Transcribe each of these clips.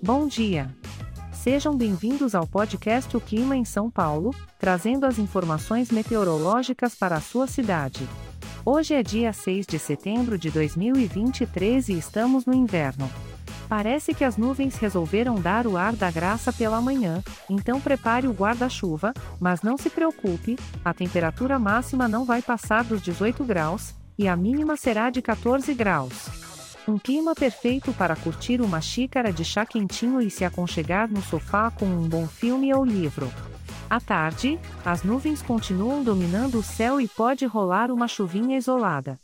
Bom dia! Sejam bem-vindos ao podcast O Clima em São Paulo, trazendo as informações meteorológicas para a sua cidade. Hoje é dia 6 de setembro de 2023 e estamos no inverno. Parece que as nuvens resolveram dar o ar da graça pela manhã, então prepare o guarda-chuva, mas não se preocupe, a temperatura máxima não vai passar dos 18 graus, e a mínima será de 14 graus. Um clima perfeito para curtir uma xícara de chá quentinho e se aconchegar no sofá com um bom filme ou livro. À tarde, as nuvens continuam dominando o céu e pode rolar uma chuvinha isolada.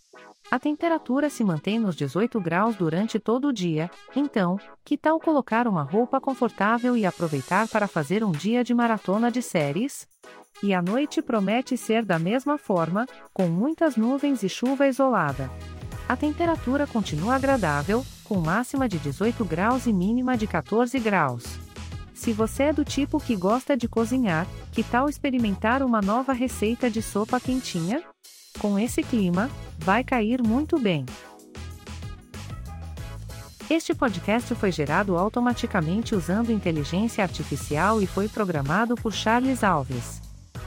A temperatura se mantém nos 18 graus durante todo o dia, então, que tal colocar uma roupa confortável e aproveitar para fazer um dia de maratona de séries? E a noite promete ser da mesma forma, com muitas nuvens e chuva isolada. A temperatura continua agradável, com máxima de 18 graus e mínima de 14 graus. Se você é do tipo que gosta de cozinhar, que tal experimentar uma nova receita de sopa quentinha? Com esse clima, vai cair muito bem. Este podcast foi gerado automaticamente usando inteligência artificial e foi programado por Charles Alves.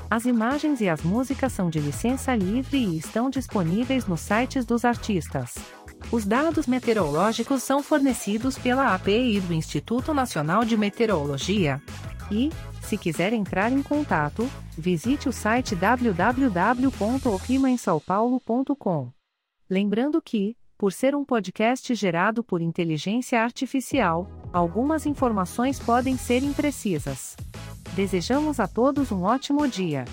As imagens e as músicas são de licença livre e estão disponíveis nos sites dos artistas. Os dados meteorológicos são fornecidos pela API do Instituto Nacional de Meteorologia. E, se quiser entrar em contato, visite o site www.oclimaemsaopaulo.com. Lembrando que, por ser um podcast gerado por inteligência artificial, algumas informações podem ser imprecisas. Desejamos a todos um ótimo dia.